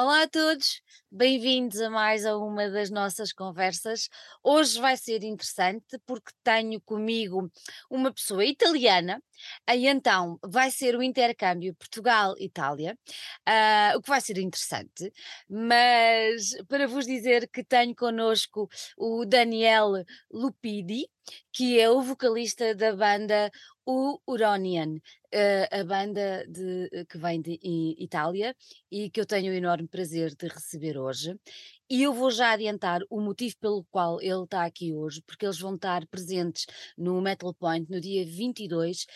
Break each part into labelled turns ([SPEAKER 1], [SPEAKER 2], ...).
[SPEAKER 1] Olá a todos, bem-vindos a mais a uma das nossas conversas. Hoje vai ser interessante porque tenho comigo uma pessoa italiana, e então vai ser o intercâmbio Portugal-Itália, ah, o que vai ser interessante, mas para vos dizer que tenho connosco o Daniel Lupidi, que é o vocalista da banda o Uronian, uh, a banda de, eh, que vem de Itália e que eu tenho o enorme prazer de receber hoje. E eu vou já adiantar o motivo pelo qual ele está aqui hoje, porque eles vão estar presentes no Metal Point no dia 22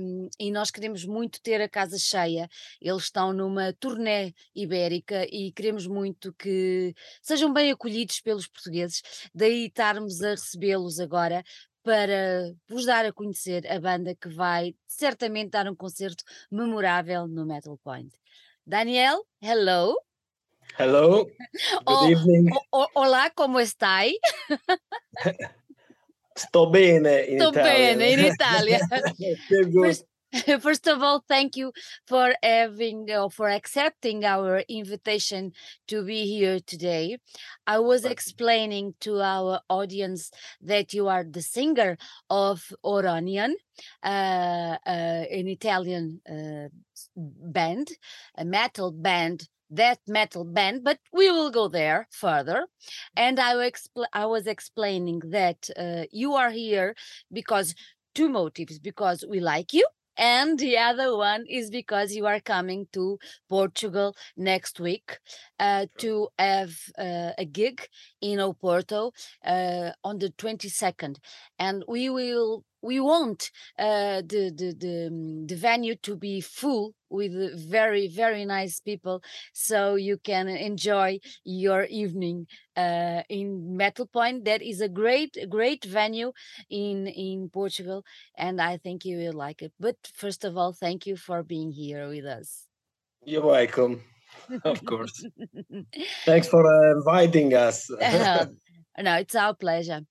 [SPEAKER 1] um, e nós queremos muito ter a casa cheia. Eles estão numa turnê ibérica e queremos muito que sejam bem acolhidos pelos portugueses, daí estarmos a recebê-los agora para vos dar a conhecer a banda que vai certamente dar um concerto memorável no Metal Point. Daniel, hello.
[SPEAKER 2] Hello. Good oh, evening.
[SPEAKER 1] Oh, olá, como estai?
[SPEAKER 2] Sto bene in
[SPEAKER 1] Sto
[SPEAKER 2] Italia.
[SPEAKER 1] bene in Italia. First, First of all, thank you for having or for accepting our invitation to be here today. I was explaining to our audience that you are the singer of Huronian, uh, uh, an Italian uh, band, a metal band that metal band, but we will go there further. And I, expl- I was explaining that uh, you are here because two motives because we like you and the other one is because you are coming to Portugal next week uh, to have uh, a gig in Oporto uh, on the 22nd, and we will we want uh, the, the the um, the venue to be full with very very nice people so you can enjoy your evening uh, in metal point. That is a great great venue in in portugal and i think you will like it. But first of all thank you for being here with us.
[SPEAKER 2] You're welcome. Of course. Thanks for uh, inviting us.
[SPEAKER 1] Uh, no it's our pleasure.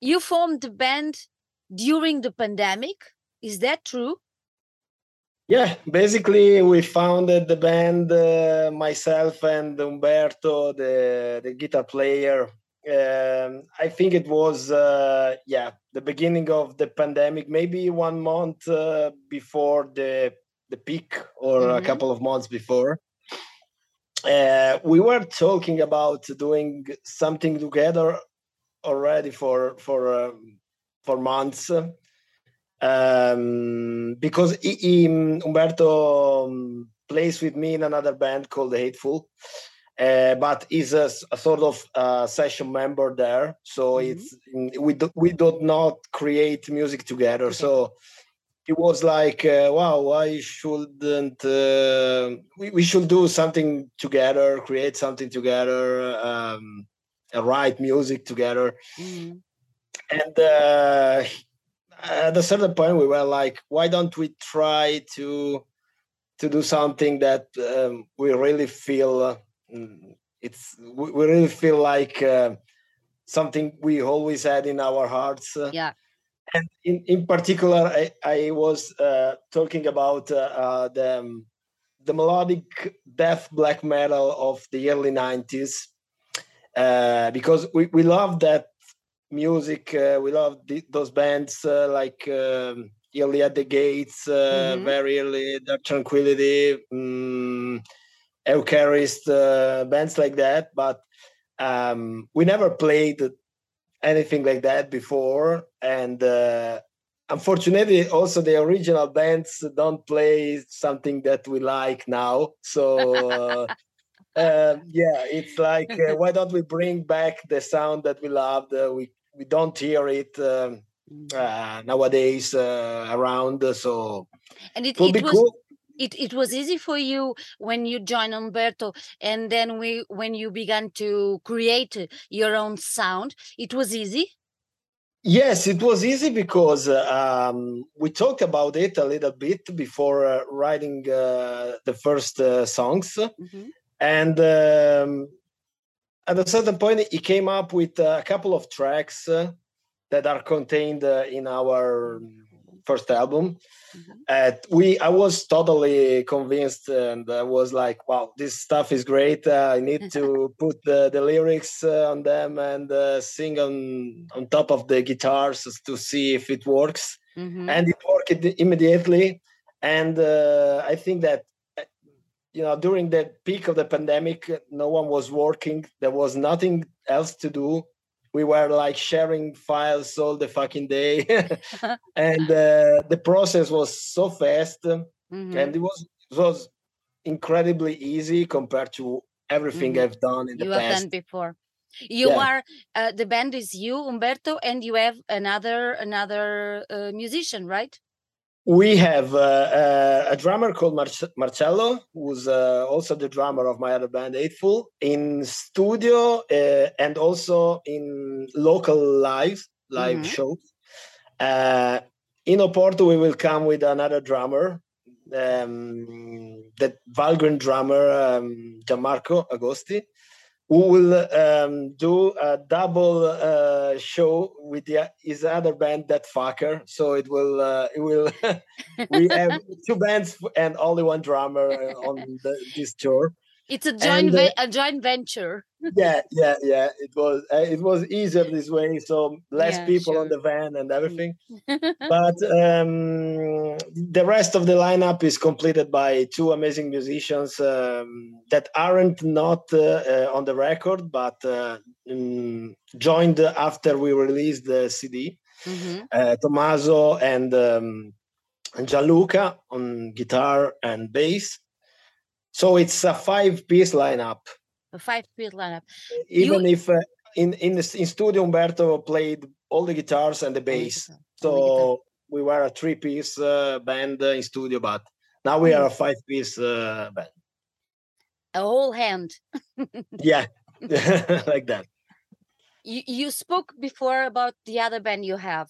[SPEAKER 1] You formed the band during the pandemic. Is that true?
[SPEAKER 2] Yeah, basically, we founded the band, uh, myself and Umberto, the, the guitar player. Um, I think it was, uh, yeah, the beginning of the pandemic, maybe one month uh, before the, the peak or mm-hmm. a couple of months before. Uh, we were talking about doing something together already for for um, for months um, because he, he, Umberto um, plays with me in another band called The Hateful. Uh, but is a, a, sort of uh, session member there, so mm-hmm. it's we do, we do not create music together. Okay. So it was like, uh, wow, why shouldn't uh, we, we should do something together, create something together, um, write music together. Mm-hmm and uh, at a certain point we were like why don't we try to to do something that um, we really feel uh, it's we, really feel like uh, something we always had in our hearts.
[SPEAKER 1] Yeah.
[SPEAKER 2] And in, in particular i, I was uh, talking about uh, uh, the um, the melodic death black metal of the early 90s because we, we love that music. Uh, we love those bands uh, like um, early at the gates, uh, mm-hmm. very early, Dark Tranquillity, um, Eucharist, uh, bands like that. But um, we never played anything like that before, and uh, unfortunately, also the original bands don't play something that we like now. So. Uh, yeah, it's like uh, why don't we bring back the sound that we loved? Uh, we we don't hear it um, mm. uh, nowadays uh, around. So
[SPEAKER 1] and it, it was. Cool. It, it was easy for you when you joined Umberto and then we when you began to create your own sound it was easy
[SPEAKER 2] Yes, it was easy because um, we talked about it a little bit before uh, writing uh, the first uh, songs, mm-hmm. and um, at a certain point he came up with a couple of tracks uh, that are contained uh, in our first album. Mm-hmm. we I was totally convinced, and I was like, "Wow, this stuff is great! Uh, I need to put the, the lyrics uh, on them and uh, sing on on top of the guitars to see if it works." Mm-hmm. And it worked immediately. And uh, I think that you know during the peak of the pandemic no one was working there was nothing else to do we were like sharing files all the fucking day and uh, the process was so fast mm-hmm. and it was it was incredibly easy compared to everything mm-hmm. i've done in the
[SPEAKER 1] you
[SPEAKER 2] past
[SPEAKER 1] have done before you yeah. are uh, the band is you umberto and you have another another uh, musician right
[SPEAKER 2] we have uh, uh, a drummer called Mar- Marcello, who's uh, also the drummer of my other band, Hateful, in studio uh, and also in local live live mm-hmm. shows. Uh, in Oporto, we will come with another drummer, um, the Valgrind drummer um, Gianmarco Agosti, who will um, do a double uh, show with the, his other band, that fucker. So it will uh, it will we have two bands and only one drummer on the, this tour.
[SPEAKER 1] It's a joint and, uh, a joint venture.
[SPEAKER 2] yeah, yeah, yeah. It was uh, it was easier this way, so less yeah, people sure. on the van and everything. but um, the rest of the lineup is completed by two amazing musicians um, that aren't not uh, uh, on the record, but uh, um, joined after we released the CD. Mm-hmm. Uh, Tommaso and um, Gianluca on guitar and bass so it's a five-piece lineup.
[SPEAKER 1] A five-piece lineup.
[SPEAKER 2] Even you... if uh, in in the, in studio Umberto played all the guitars and the bass, so we were a three-piece uh, band in studio, but now we are a five-piece uh, band.
[SPEAKER 1] A whole hand.
[SPEAKER 2] yeah, like that.
[SPEAKER 1] You you spoke before about the other band you have.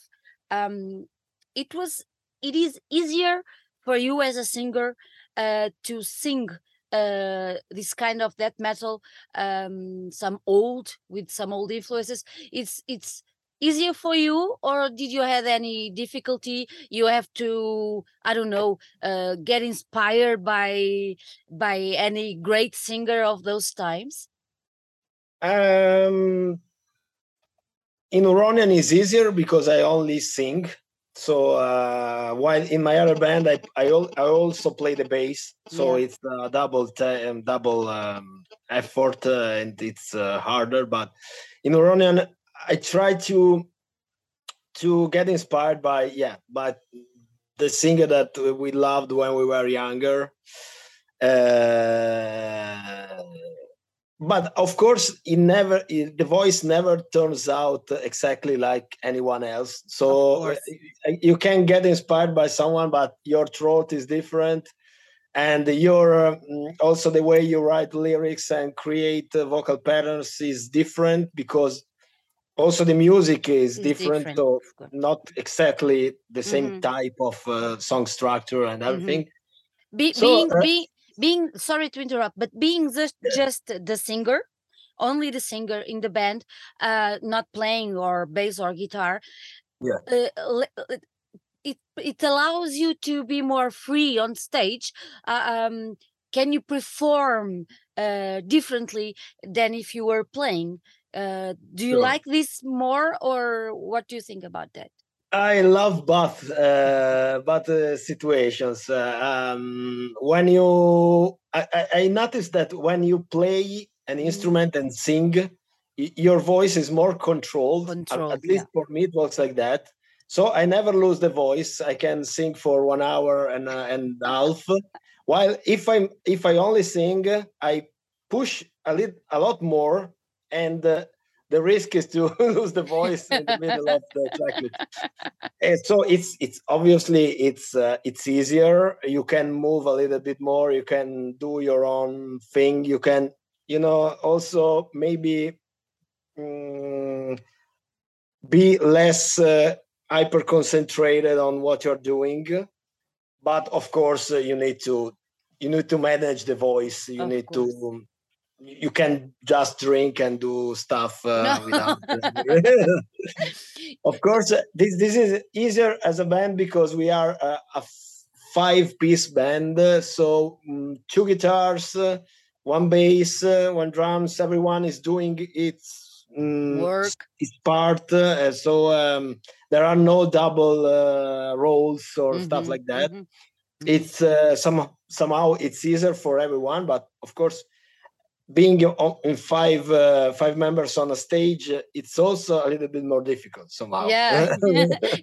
[SPEAKER 1] Um, it was it is easier for you as a singer uh, to sing uh, this kind of death metal, um, some old with some old influences. It's it's easier for you, or did you have any difficulty? You have to I don't know uh, get inspired by by any great singer of those times.
[SPEAKER 2] Um, in Huronian is easier because I only sing so uh, while in my other band, I I, I also play the bass, so yeah. it's a double t- um, double um, effort uh, and it's uh, harder. But in Huronian, I try to to get inspired by yeah, but the singer that we loved when we were younger. Uh, but of course it never it, the voice never turns out exactly like anyone else so you can get inspired by someone but your throat is different and your um, also the way you write lyrics and create uh, vocal patterns is different because also the music is different, different, so not exactly the same mm-hmm. type of uh, song structure and mm-hmm. everything
[SPEAKER 1] mm-hmm. Be, so, being uh, being being sorry to interrupt but being the, just the singer only the singer in the band uh not playing or bass or guitar
[SPEAKER 2] yeah. uh,
[SPEAKER 1] it it allows you to be more free on stage uh, um can you perform uh differently than if you were playing? Uh do you sure. like this more or what do you think about that
[SPEAKER 2] I love both uh, both uh, situations. Uh, um, when you, I, I noticed that when you play an mm-hmm. instrument and sing, your voice is more controlled. controlled at, at, least yeah. for me, it works like that. So I never lose the voice. I can sing for one hour and uh, and half. While if I'm if I only sing, I push a little a lot more, and uh, the risk is to lose the voice in the middle of the track. And so it's it's obviously it's uh, it's easier. You can move a little bit more. You can do your own thing. You can you know also maybe um, be less uh, hyper concentrated on what you're doing. But of course, uh, you need to you need to manage the voice. You of need course. to you can just drink and do stuff uh, no. without. of course, this this is easier as a band because we are a, a five-piece band. So um, two guitars, uh, one bass, uh, one drums. Everyone is doing its
[SPEAKER 1] um, work,
[SPEAKER 2] its part. Uh, so um, there are no double uh, roles or mm-hmm, stuff like that. Mm-hmm. mm-hmm. It's uh, some somehow it's easier for everyone, but of course being in five uh, five members on a stage it's also a little bit more difficult somehow.
[SPEAKER 1] Yeah.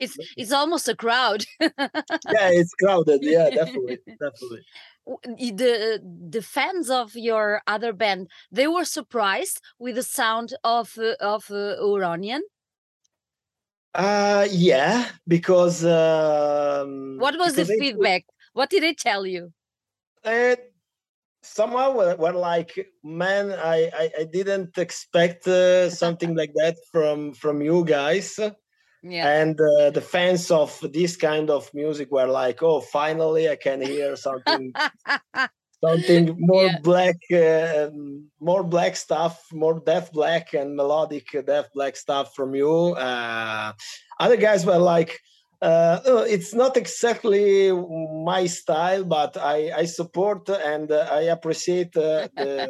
[SPEAKER 1] It's it's almost a crowd.
[SPEAKER 2] Yeah it's crowded. Yeah definitely definitely.
[SPEAKER 1] The the fans of your other band they were surprised with the sound of uh, of uh, Huronian
[SPEAKER 2] uh yeah because um,
[SPEAKER 1] what was because the feedback? What did they tell you?
[SPEAKER 2] Uh, somehow we're, we're, like man I, I, I didn't expect uh, something like that from from you guys. Yeah. And uh, the fans of this kind of music were like oh finally i can hear something something more yeah. black uh, more black stuff more death black and melodic death black stuff from you. Uh, other guys were like uh, it's not exactly my style, but I, I support and uh, I appreciate uh, the,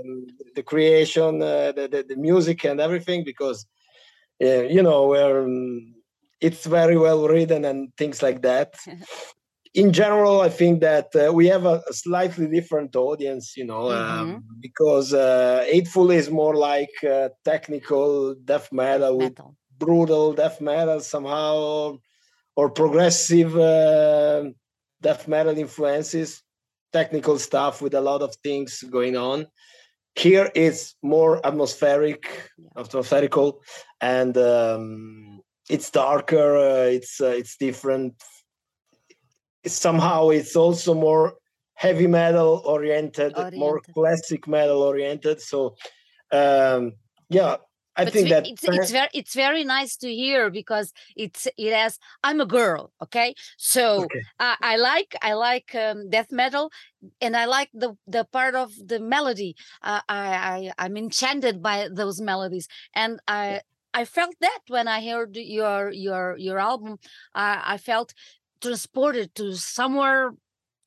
[SPEAKER 2] the, creation, uh, the, the, the, music, and everything because, uh, you know, um, it's very well written and things like that. In general, I think that uh, we have a, a, slightly different audience, you know, mm-hmm. um, because uh, Hateful is more like technical death metal, metal, with brutal death metal somehow or progressive uh, death metal influences, technical stuff with a lot of things going on. Here it's more atmospheric, atmospherical, and um, it's darker. Uh, it's uh, it's different. Somehow, it's also more heavy metal oriented, oriented. more classic metal oriented. So, um, yeah, I but think that
[SPEAKER 1] it's, it's very it's very nice to hear because it's it has I'm a girl okay? So okay. Uh, I like I like um, death metal and I like the the part of the melody. Uh, I, I I'm enchanted by those melodies and I I felt that when I heard your your your album. I felt transported to somewhere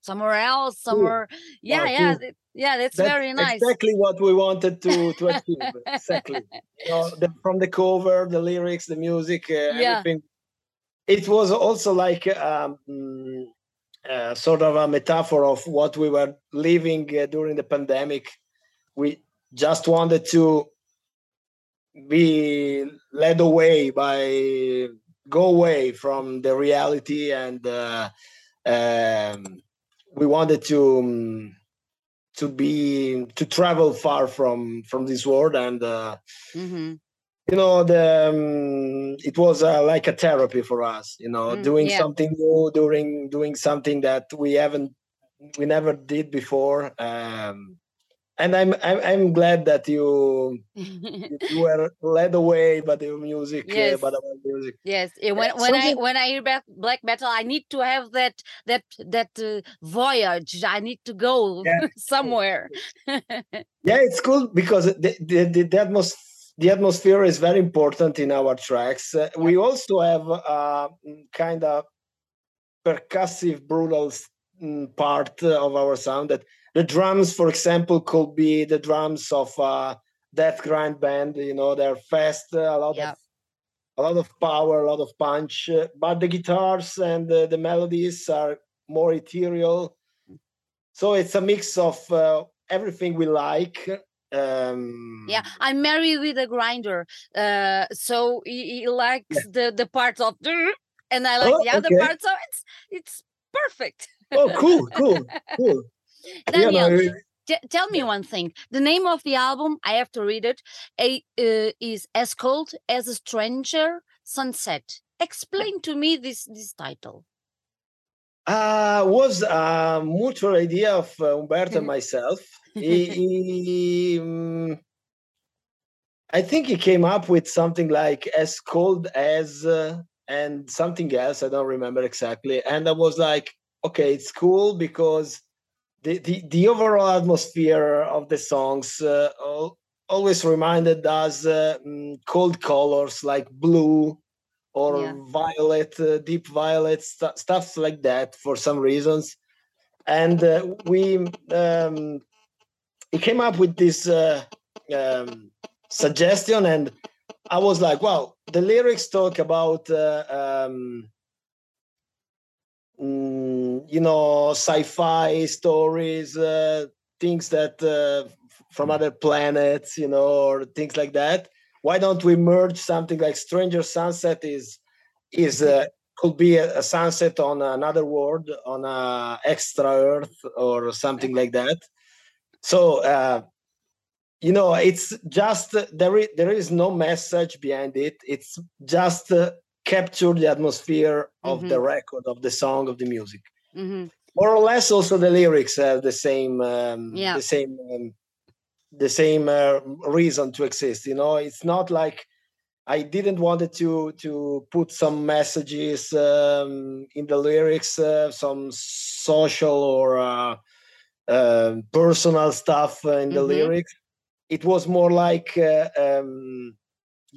[SPEAKER 1] somewhere else somewhere yeah oh, yeah yeah. that's, that's, very nice.
[SPEAKER 2] exactly what we wanted to to achieve exactly. You know, the, from the cover the lyrics the music uh, yeah. everything. It was also like um, uh, sort of a metaphor of what we were living uh, during the pandemic. We just wanted to be led away by go away from the reality and uh, um, we wanted to um, to be to travel far from from this world and uh, mm-hmm. you know the um, it was uh, like a therapy for us you know mm, doing yeah. something new doing doing something that we haven't we never did before um, and I'm, I'm I'm glad that you you were led away by the music, uh, yes. Uh, by the music.
[SPEAKER 1] Yes, when when I when I hear black metal, I need to have that that that uh, voyage. I need to go yeah. somewhere.
[SPEAKER 2] yeah, it's cool because the the, the, the atmosphere the atmosphere is very important in our tracks. Uh. We also have a uh, kind of percussive, brutal mm, part of our sound that the drums, for example, could be the drums of a death grind band. You know, they're fast, a lot of a lot of power, a lot of punch. But the guitars and the, the melodies are more ethereal. So it's a mix of uh, everything we like. Um,
[SPEAKER 1] yeah, I'm married with a grinder, uh, so he, he likes yeah. the the parts of and I like oh, the other okay. parts. So it's it's perfect.
[SPEAKER 2] oh, cool, cool, cool.
[SPEAKER 1] Daniel, yeah, no, tell me one thing. The name of the album, I have to read it, a, uh, is As Cold as a Stranger Sunset. Explain to me this this title.
[SPEAKER 2] Uh, was a mutual idea of uh, Umberto and myself. he, he, um, I think he came up with something like as cold as uh, and something else. I don't remember exactly. And I was like, okay, it's cool because the, the, the overall atmosphere of the songs uh, always reminded us uh, mm, cold colors like blue or yeah. violet, uh, deep violet, st- stuff like that for some reasons. And uh, we um, he came up with this uh, um, suggestion, and I was like, "Wow!" The lyrics talk about uh, mm, you know sci-fi stories, uh, things that uh, from other planets, you know, or things like that. Why don't we merge something like Stranger Sunset is is uh, could be a, a, sunset on another world, on a extra Earth or something like that. So uh, you know, it's just there is there is no message behind it. It's just uh, capture the atmosphere of mm-hmm. the record, of the song, of the music. Mm-hmm. More or less, also the lyrics have the same, um, yeah. the same, um, the same uh, reason to exist. You know, it's not like I didn't wanted to to put some messages um, in the lyrics, uh, some social or uh, uh, personal stuff in the mm-hmm. lyrics. It was more like uh, um,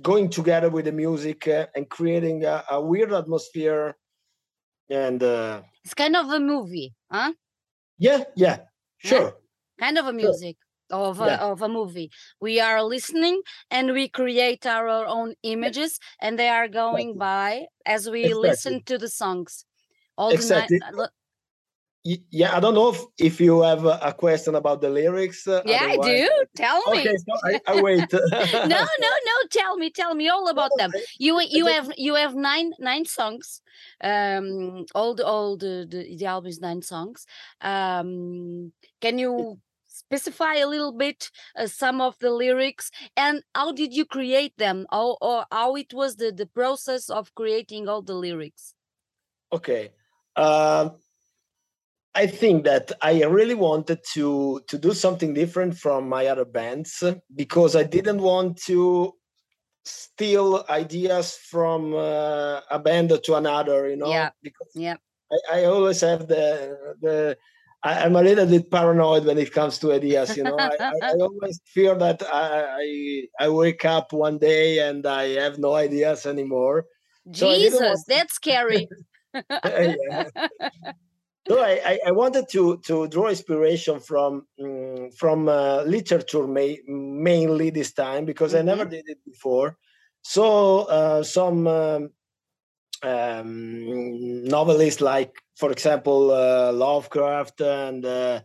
[SPEAKER 2] going together with the music uh, and creating a, a, weird atmosphere. And uh,
[SPEAKER 1] it's kind of a movie, huh?
[SPEAKER 2] Yeah, yeah, sure. Yeah?
[SPEAKER 1] Kind of a music. Sure of a, yeah. of a movie we are listening and we create our own images and they are going by as we exactly. listen to the songs
[SPEAKER 2] all exactly. the night yeah i don't know if, if you have a question about the lyrics
[SPEAKER 1] uh, yeah i do. Tell me.
[SPEAKER 2] Okay so I, I wait.
[SPEAKER 1] No no no tell me tell me all about them. You you have you have nine nine songs um all the all the the, the album is nine songs. Um can you specify a little bit uh, some of the lyrics? And how did you create them? Or, or how it was the the process of creating all the lyrics?
[SPEAKER 2] Okay. Um I think that I really wanted to to do something different from my other bands because I didn't want to steal ideas from uh, a band to another. You know,
[SPEAKER 1] yeah,
[SPEAKER 2] because
[SPEAKER 1] yeah.
[SPEAKER 2] I, I always have the the I, am a little bit paranoid when it comes to ideas. You know, I, I, I, always fear that I, I wake up one day and I have no ideas anymore.
[SPEAKER 1] Jesus, so that's scary.
[SPEAKER 2] yeah. So I, I, wanted to to draw inspiration from um, from uh, literature ma- mainly this time because mm-hmm. I never mm-hmm. did it before. So uh, some um, um, novelists like, for example, uh, Lovecraft, and uh,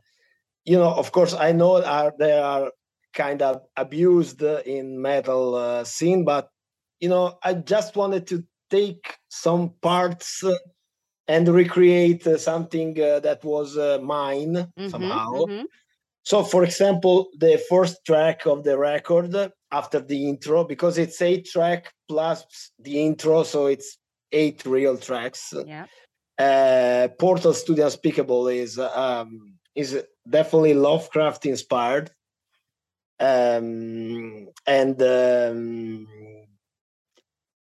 [SPEAKER 2] you know, of course, I know are they are kind of abused in metal uh, scene, but you know, I just wanted to take some parts and recreate uh, something uh, that was uh, mine mm-hmm, somehow. Mm-hmm. So, for example, the first track of the record after the intro, because it's eight track plus the intro, so it's eight real tracks.
[SPEAKER 1] Yeah.
[SPEAKER 2] Uh, Portal Studio Unspeakable is um, is definitely Lovecraft inspired, um, and um,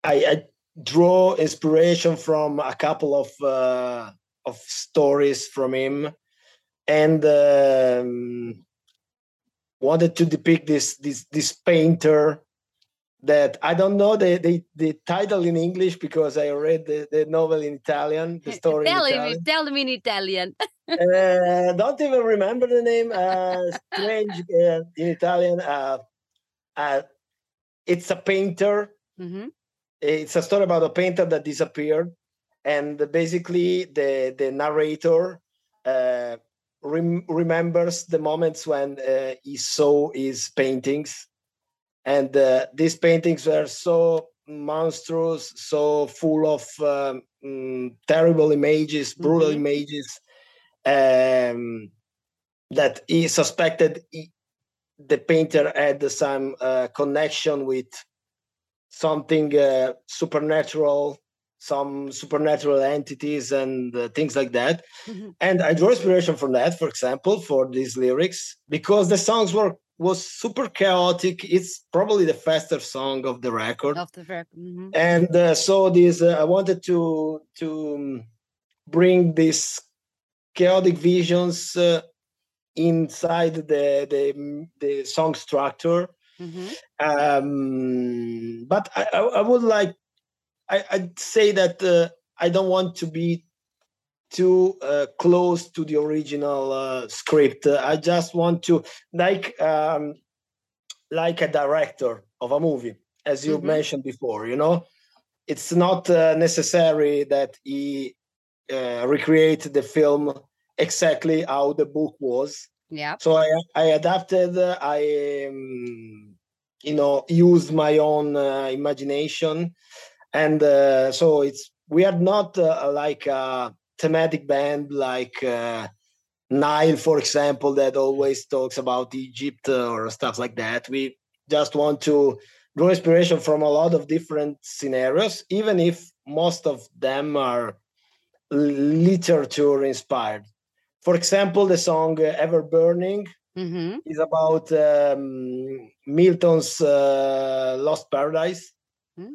[SPEAKER 2] I, I draw inspiration from a couple of uh, of stories from him, and um, wanted to depict this this this painter that I don't know the, the, the title in English because I read the, the novel in Italian, the story.
[SPEAKER 1] tell
[SPEAKER 2] in
[SPEAKER 1] Italian. me, tell me in Italian.
[SPEAKER 2] uh, don't even remember the name. Uh, strange uh, in Italian. Uh, uh, it's a painter. Mm-hmm it's a story about a painter that disappeared and basically the the narrator uh, rem- remembers the moments when uh, he saw his paintings and uh, these paintings were so monstrous so full of um, mm, terrible images brutal mm-hmm. images um, that he suspected he, the painter had some uh, connection with something uh, supernatural some supernatural entities and uh, things like that mm-hmm. and i draw inspiration from that for example for these lyrics because the songs were was super chaotic it's probably the faster song of the record
[SPEAKER 1] of the record mm-hmm.
[SPEAKER 2] and uh, so this uh, i wanted to to um, bring these chaotic visions uh, inside the the, the song structure. Mm-hmm. Um, but I, I, would like I, would say that uh, I don't want to be too uh, close to the original uh, script. I just want to like um, like a director of a movie, as you mm-hmm. mentioned before. You know, it's not uh, necessary that he uh, recreate the film exactly how the book was.
[SPEAKER 1] Yeah.
[SPEAKER 2] So I I adapted. I um, you know used my own uh, imagination, and uh, so it's we are not uh, like a thematic band like. Nile, for example, that always talks about Egypt or stuff like that. We just want to draw inspiration from a lot of different scenarios, even if most of them are literature inspired. For example, the song Ever Burning mm-hmm. is about um, Milton's uh, Lost Paradise. Mm.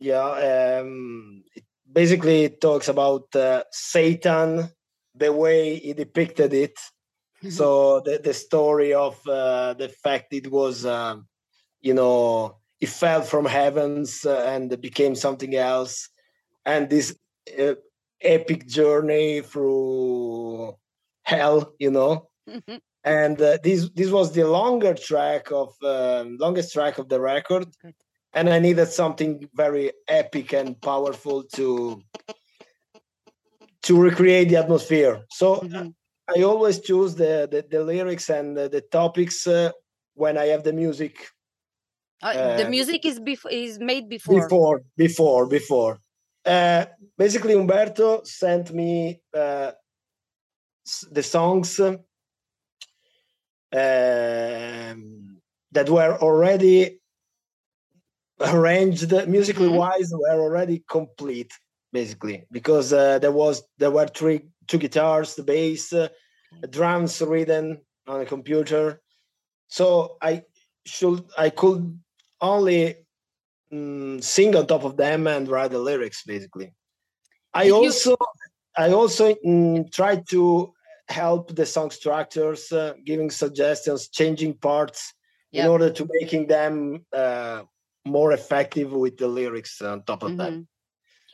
[SPEAKER 2] Yeah, um, it basically it talks about uh, Satan, the way he depicted it. Mm-hmm. So the, the story of uh, the fact it was, um, you know, it fell from heavens uh, and became something else. And this uh, epic journey through hell, you know. And uh, this this was the longer track of um, longest track of the record, and I needed something very epic and powerful to to recreate the atmosphere. So mm-hmm. I always choose the the, the lyrics and the, the topics uh, when I have the music.
[SPEAKER 1] Uh, the music is before is made before.
[SPEAKER 2] Before, before, before. Uh, basically, Umberto sent me uh, the songs um, that were already arranged musically mm-hmm. wise were already complete basically. Because uh, there was there were three two guitars the bass uh, drums written on a computer. So i should i could only mm, sing on top of them and write the lyrics basically. I Did also you... i also mm, try to help the song structures uh, giving suggestions changing parts yep. in order to making them uh, more effective with the lyrics on top of mm-hmm. that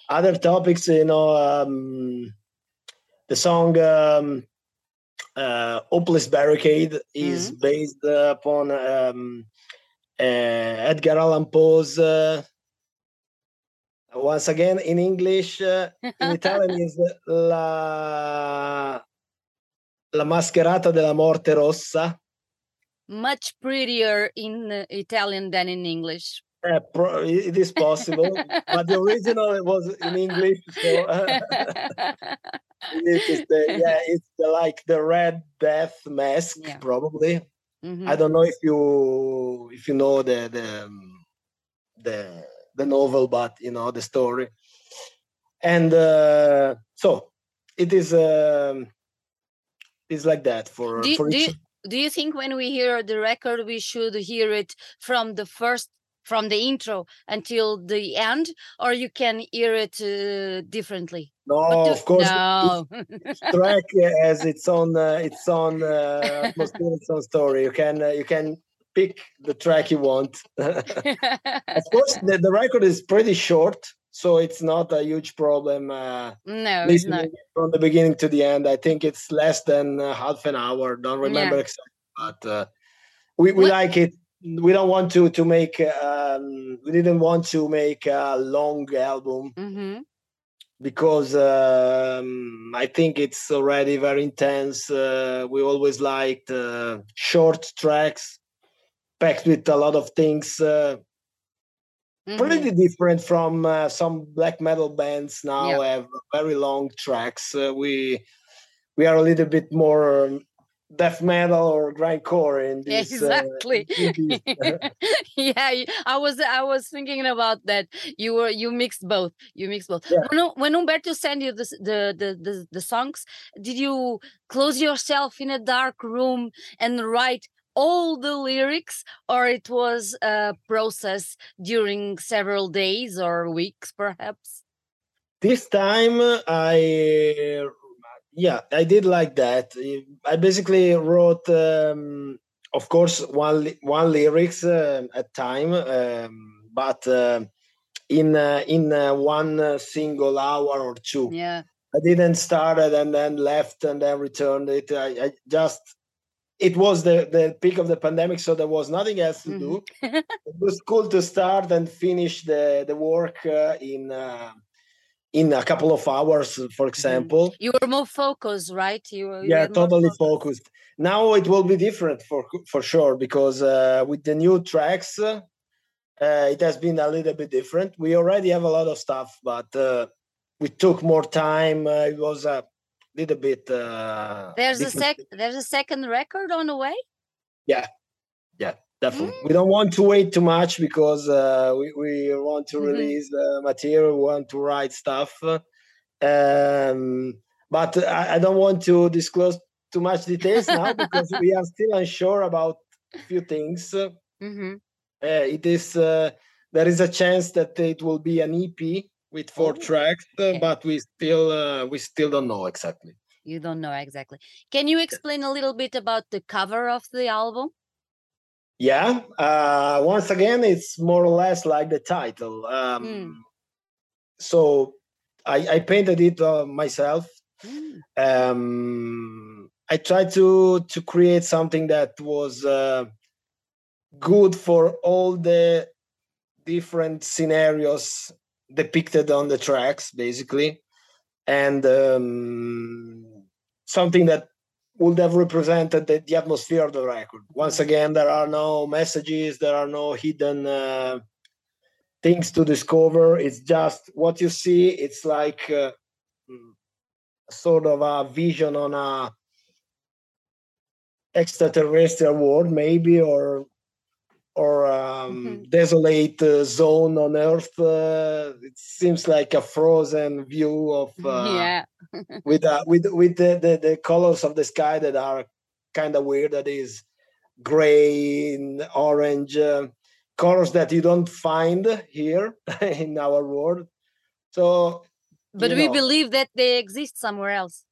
[SPEAKER 2] other topics you know um, the song um, uh, hopeless barricade is mm-hmm. based upon um, uh, Edgar Allan Poe's. Uh, once again, in English, uh, in Italian is La La Mascherata della Morte Rossa.
[SPEAKER 1] Much prettier in Italian than in English.
[SPEAKER 2] Uh, pro- it is possible, but the original was in English. So it is the, yeah, it's the, like the Red Death mask, yeah. probably. Mm-hmm. I don't know if you if you know the the the the novel, but you know the story. And uh, so it is um, it's like that for
[SPEAKER 1] do,
[SPEAKER 2] for
[SPEAKER 1] do, each... do you think when we hear the record we should hear it from the first from the intro until the end or you can hear it uh, differently?
[SPEAKER 2] No do, of course no. track has its own uh, its own uh, its own story. You can uh, you can pick the track you want. Of course the, the record is pretty short so it's not a huge problem uh,
[SPEAKER 1] no it's not.
[SPEAKER 2] from the beginning to the end i think it's less than uh, half an hour don't remember yeah. exactly but uh, we, we like it we don't want to to make um, we didn't want to make a long album mm-hmm. because um, I think it's already very intense. Uh, we always liked uh, short tracks packed with a lot of things. Uh, mm-hmm. Pretty different from uh, some black metal bands now have very long tracks. Uh, we we are a little bit more death metal or grindcore in this
[SPEAKER 1] exactly uh, yeah i was i was thinking about that you were you mixed both you mixed both yeah. when, when umberto sent you the, the, the the the songs did you close yourself in a dark room and write all the lyrics or it was a process during several days or weeks perhaps
[SPEAKER 2] this time i yeah, I did like that. I basically wrote, um, of course, one one lyrics uh, at time, um, but uh, in uh, in uh, one single hour or two.
[SPEAKER 1] Yeah.
[SPEAKER 2] I didn't start it and then left and then returned it. I, I just it was the the peak of the pandemic, so there was nothing else to mm-hmm. do. it was cool to start and finish the the work uh, in uh, in a couple of hours, for mm-hmm. example.
[SPEAKER 1] You were more focused, right? You, were,
[SPEAKER 2] you yeah, totally focused. focused. Now it will be different for for sure because uh, with the new tracks, uh, it has been a little bit different. We already have a lot of stuff, but uh, we took more time. Uh, it was a little bit. Uh,
[SPEAKER 1] there's a sec. There's a second record on the way.
[SPEAKER 2] Yeah, yeah, definitely. Mm. We don't want to wait too much because uh, we we want to mm-hmm. release uh, material. We want to write stuff. Um, but I, I, don't want to disclose too much details now because we are still unsure about a few things. Mm-hmm. Uh, it is uh, there is a chance that it will be an EP with four oh, tracks, uh, but we still uh, we still don't know exactly.
[SPEAKER 1] You don't know exactly. Can you explain a little bit about the cover of the album?
[SPEAKER 2] Yeah. Uh, once again, it's more or less like the title. Um, mm. So I, I, painted it uh, myself. Mm. Um, I tried to to create something that was uh, good for all the different scenarios depicted on the tracks basically. And um, something that would have represented the, the, atmosphere of the record. Once again there are no messages there are no hidden uh, things to discover. It's just what you see. It's like uh, sort of a vision on a extraterrestrial world maybe or or um, mm-hmm. desolate uh, zone on Earth. Uh, it seems like a frozen view of uh,
[SPEAKER 1] yeah,
[SPEAKER 2] with uh, with with the, the, the colors of the sky that are kind of weird. That is gray and orange uh, colors that you don't find here in our world. So,
[SPEAKER 1] but we know. believe that they exist somewhere else.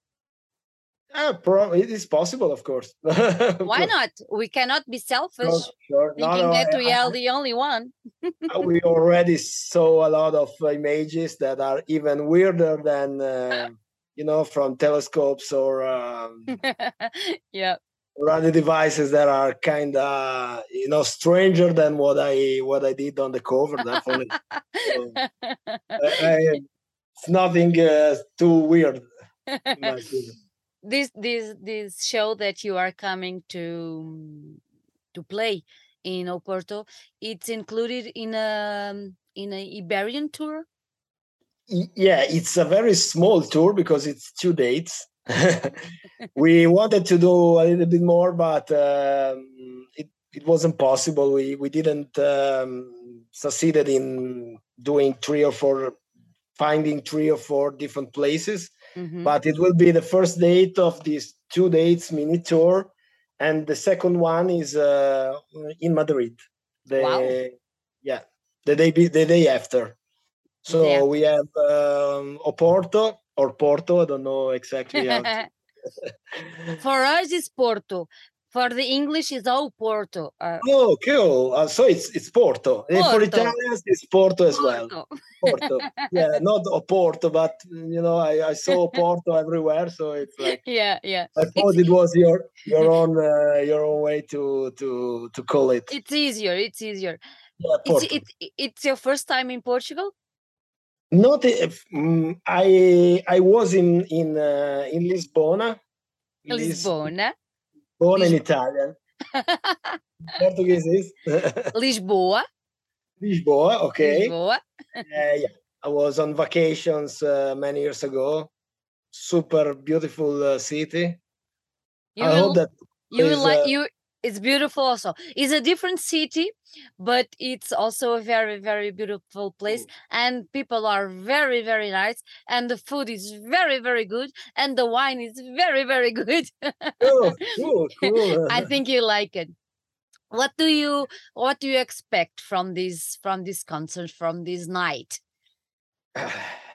[SPEAKER 2] Uh, pro- it is possible, of course.
[SPEAKER 1] Why not? We cannot be selfish, sure, sure. thinking no, no, that I, we are I, the only one.
[SPEAKER 2] Uh, we already saw a lot of images that are even weirder than, uh, you know, from telescopes or um,
[SPEAKER 1] yeah,
[SPEAKER 2] radio devices that are kind of, you know, stranger than what I what I did on the cover. Definitely, so, I, it's nothing uh, too weird
[SPEAKER 1] this this this show that you are coming to to play in Oporto, it's included in a in a Iberian tour.
[SPEAKER 2] Yeah, it's a very small tour because it's two dates. we wanted to do a little bit more, but um, it it wasn't possible. We we didn't um, succeeded in doing three or four, finding three or four different places. Mm-hmm. But it will be the first date of this two dates mini tour, and the second one is uh, in Madrid. The, wow. Yeah, the day the day after. So yeah. we have um, Oporto or Porto. I don't know exactly.
[SPEAKER 1] For us, it's Porto. For the English, it's all Porto.
[SPEAKER 2] Uh, oh, cool. Uh, so it's it's Porto. Porto. for Italians, it's Porto as Porto. well. Porto. yeah, not Porto, but you know, I, I saw Porto everywhere, so it's like
[SPEAKER 1] yeah, yeah.
[SPEAKER 2] I thought it's, it was your your own uh, your own way to to to call it.
[SPEAKER 1] It's easier. It's easier.
[SPEAKER 2] Yeah,
[SPEAKER 1] Porto. It's, it's it's your first time in Portugal.
[SPEAKER 2] Not if um, I I was in in uh, in Lisbona.
[SPEAKER 1] Lisbona.
[SPEAKER 2] Born in Italian. Portuguese is
[SPEAKER 1] Lisboa.
[SPEAKER 2] Lisboa, okay.
[SPEAKER 1] Lisboa.
[SPEAKER 2] uh, yeah, I was on vacations uh, many years ago. Super beautiful uh, city.
[SPEAKER 1] You I will, hope that you will like uh, you it's beautiful also. It's a different city but it's also a very very beautiful place and people are very very nice and the food is very very good and the wine is very very good.
[SPEAKER 2] Oh, cool, cool.
[SPEAKER 1] i think you like it. What do you what do you expect from this from this concert from this night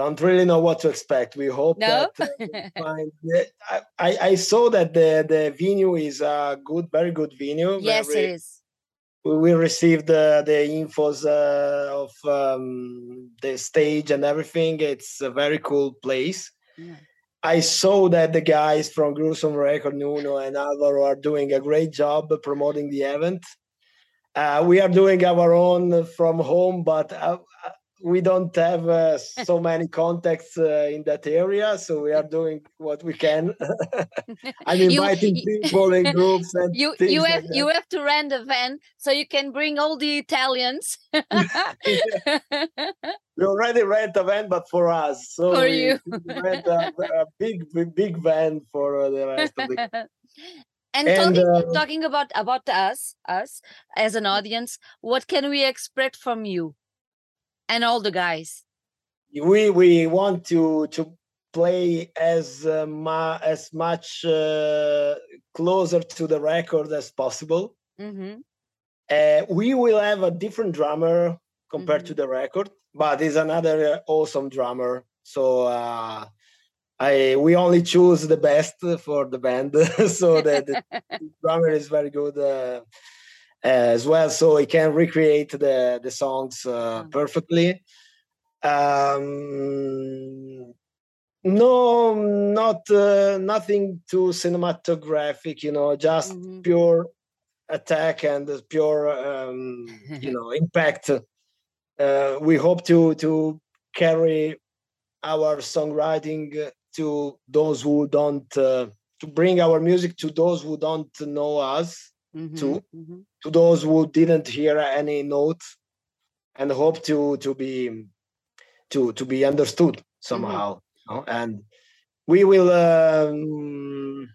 [SPEAKER 2] don't really know what to expect. We hope no? that uh, find, I, I saw that the the venue is a good, very good venue.
[SPEAKER 1] Yes,
[SPEAKER 2] very,
[SPEAKER 1] it is.
[SPEAKER 2] We received the the infos uh, of um, the stage and everything. It's a very cool place. Yeah. I saw that the guys from Gruesome Record, Nuno and Alvaro, are doing a great job promoting the event. Uh, we are doing our own from home, but uh, we don't have uh, so many contacts uh, in that area so we are doing what we can. I'm inviting you, people in groups and
[SPEAKER 1] you you have like you have to rent a van so you can bring all the italians.
[SPEAKER 2] We already rent a van but for us so
[SPEAKER 1] for you.
[SPEAKER 2] rent a, a, big big van for the rest of the
[SPEAKER 1] and, and talking, uh, talking about about us us as an audience what can we expect from you and all the guys
[SPEAKER 2] we we want to to play as uh, ma- as much uh, closer to the record as possible mm-hmm. uh, we will have a different drummer compared mm-hmm. to the record but he's another awesome drummer so uh, I we only choose the best for the band, so the, the drummer is very good uh, as well, so he can recreate the the songs uh, mm. perfectly. Um, no, not uh, nothing too cinematographic, you know, just mm-hmm. pure attack and pure, um, you know, impact. Uh, we hope to to carry our songwriting to those who don't uh, to bring our music to those who don't know us mm-hmm, to mm-hmm. To those who didn't hear any notes and hope to to be to to be understood somehow mm-hmm. you know? and we will um,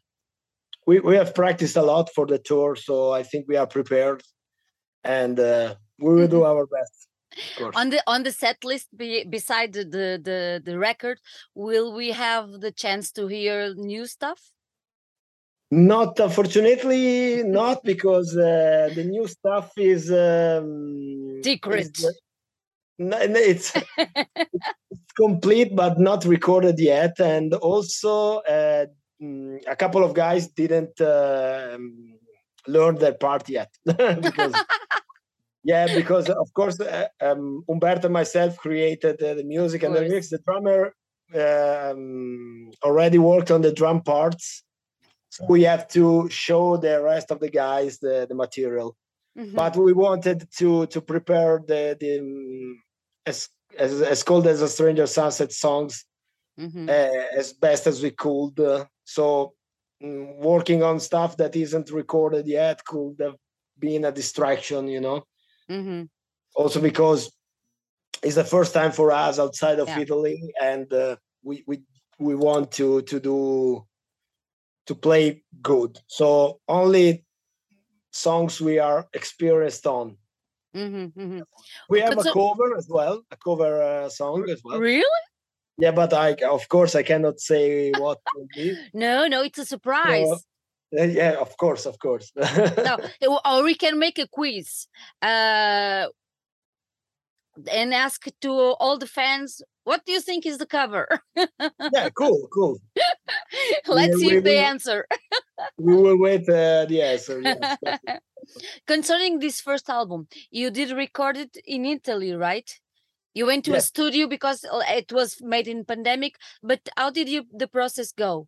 [SPEAKER 2] we, we have practiced a lot for the tour so i think we are prepared and uh, we will do mm-hmm. our best
[SPEAKER 1] on the on the set list be, beside the the the record will we have the chance to hear new stuff
[SPEAKER 2] not unfortunately, not because uh, the new stuff is um,
[SPEAKER 1] secret. Is, uh,
[SPEAKER 2] no, it's, it's complete but not recorded yet, and also uh, mm, a couple of guys didn't uh, learn their part yet because. yeah, because of course uh, um, Umberto and myself created uh, the music and the lyrics. The drummer um, already worked on the drum parts, we have to show the rest of the guys the, the material mm-hmm. but we wanted to to prepare the the um, as, as as called as a stranger sunset songs mm-hmm. uh, as best as we could uh, so um, working on stuff that isn't recorded yet could have been a distraction you know mm-hmm. also because it's the first time for us outside of yeah. italy and uh, we we we want to to do to play good. So only songs we are experienced on. Mm-hmm, mm-hmm. We have but a so, cover as well, a cover uh, song as well.
[SPEAKER 1] Really?
[SPEAKER 2] Yeah, but I, of course, I cannot say what.
[SPEAKER 1] no, no, it's a surprise.
[SPEAKER 2] So, uh, yeah, of course, of course.
[SPEAKER 1] no, or we can make a quiz. Uh, and ask to all the fans what do you think is the cover
[SPEAKER 2] yeah cool cool
[SPEAKER 1] let's see if they answer
[SPEAKER 2] we will wait uh, the answer yes.
[SPEAKER 1] concerning this first album you did record it in italy right you went to yes. a studio because uh, it was made in pandemic but how did you the process go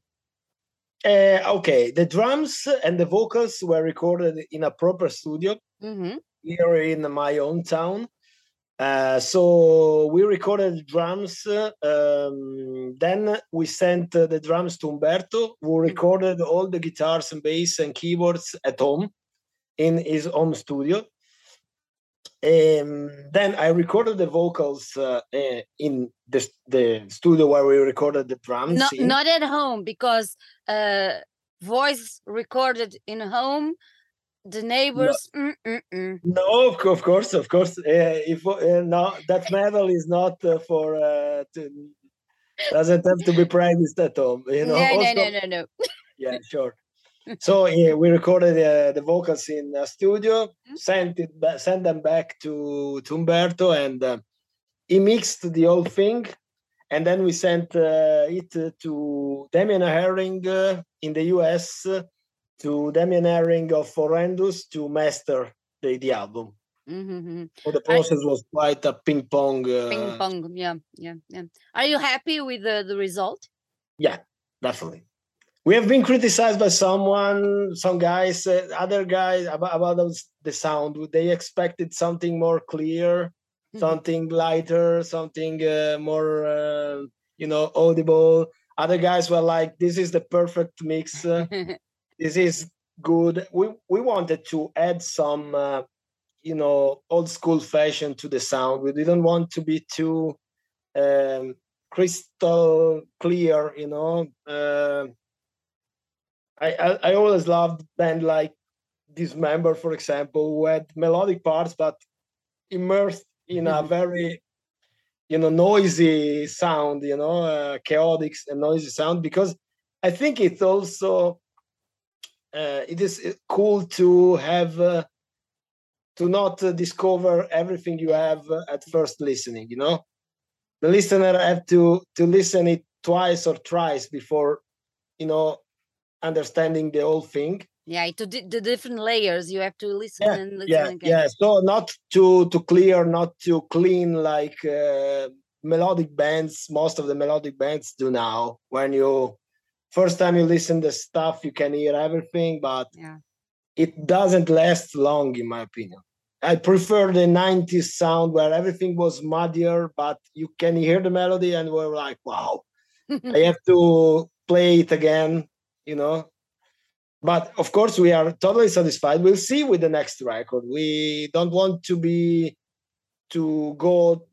[SPEAKER 2] uh, okay the drums and the vocals were recorded in a proper studio mm-hmm. here in my own town uh, so we recorded drums. Um, then we sent uh, the drums to Umberto, who recorded all the guitars and bass and keyboards at home in his home studio. Um, then I recorded the vocals uh, uh in the, the studio where we recorded the drums.
[SPEAKER 1] No, not at home because uh, voice recorded in home the neighbors
[SPEAKER 2] no, mm, mm, no of course of course. Uh, if uh, no that metal is not uh, for uh, to, doesn't have to be practiced at home you know
[SPEAKER 1] no also, no no no no.
[SPEAKER 2] Yeah sure. So yeah, we recorded uh, the vocals in a studio mm-hmm. sent it sent them back to to umberto and uh, he mixed the whole thing and then we sent uh, it to Damian Herring uh, in the US, to Damian Herring of Horrendous to master the, the album. Mm-hmm. So the process I, was quite a ping pong.
[SPEAKER 1] Uh, ping pong, yeah, yeah, yeah. Are you happy with the, the result?
[SPEAKER 2] Yeah, definitely. We have been criticized by someone, some guys, uh, other guys about, about the sound. They expected something more clear Mm-hmm. something lighter, something uh, more, uh, you know, audible. Other guys were like, "This is the perfect mix. This is good." We we wanted to add some, uh, you know, old school fashion to the sound. We didn't want to be too um, crystal clear, you know. Uh, I, I, I always loved band like Dismember, for example, who had melodic parts but immersed in a mm-hmm. very you know noisy sound you know uh, chaotic and noisy sound because i think it's also it is uh, cool to have uh, to not uh, discover everything you have uh, at first listening you know? The listener have to to listen it twice or thrice before you know understanding the whole thing.
[SPEAKER 1] Yeah to the different layers you have to listen
[SPEAKER 2] yeah,
[SPEAKER 1] and listen
[SPEAKER 2] yeah again. yeah. So not to to clear not to clean like uh, melodic bands most of the melodic bands do now when you first time you listen the stuff you can hear everything but
[SPEAKER 1] yeah.
[SPEAKER 2] it doesn't last long in my opinion. I prefer the 90s sound where everything was muddier but you can hear the melody and we're like wow. I have to play it again you know? But of course we are totally satisfied. We'll see with the next record. We don't want to be to go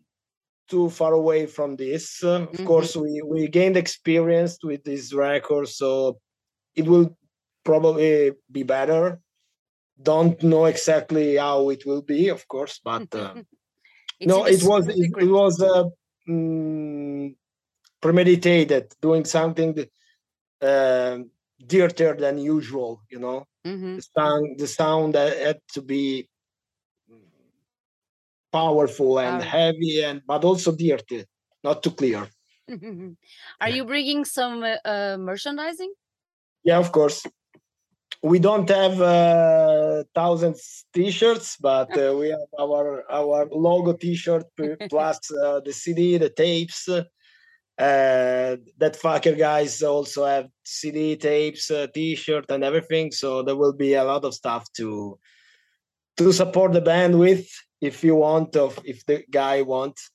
[SPEAKER 2] too far away from this uh, of mm-hmm. course we we gained experience with this record so it will probably be better don't know exactly how it will be of course but uh, no it was it, it, was uh, mm, premeditated doing something uh, dirtier than usual you know mm-hmm. the sound the sound had to be powerful and heavy and but also dirty not too clear.
[SPEAKER 1] Are you bringing some uh, uh, merchandising?
[SPEAKER 2] Yeah of course. We don't have uh, thousands t-shirts but uh, we have our our logo t-shirt plus uh, the cd the tapes uh, that fucker guys also have cd tapes uh, t-shirt and everything. So there will be a lot of stuff to to support the band with if you want of if the guy wants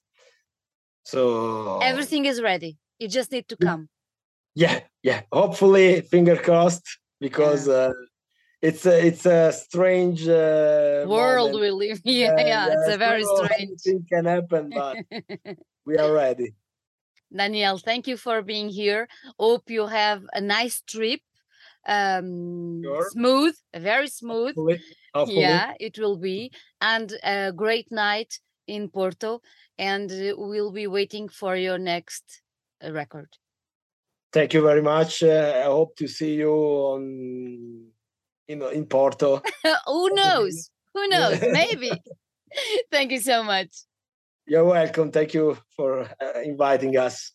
[SPEAKER 2] so
[SPEAKER 1] everything is ready you just need to come
[SPEAKER 2] yeah yeah hopefully finger crossed because yeah. uh, it's a it's a strange uh,
[SPEAKER 1] world moment. we live yeah, yeah, yeah it's a very strange
[SPEAKER 2] thing can happen but we are ready
[SPEAKER 1] Daniel, thank you for being here. Hope you have a nice trip. Um, sure. Smooth, very smooth.
[SPEAKER 2] Hopefully. Hopefully.
[SPEAKER 1] Yeah, it will be. And a great night in Porto. And uh, we'll be waiting for your next uh, record.
[SPEAKER 2] Thank you very much. Uh, I hope to see you on in, in Porto.
[SPEAKER 1] Who knows? Who knows? Maybe. Thank you so much.
[SPEAKER 2] You're welcome. Thank you for uh, inviting us.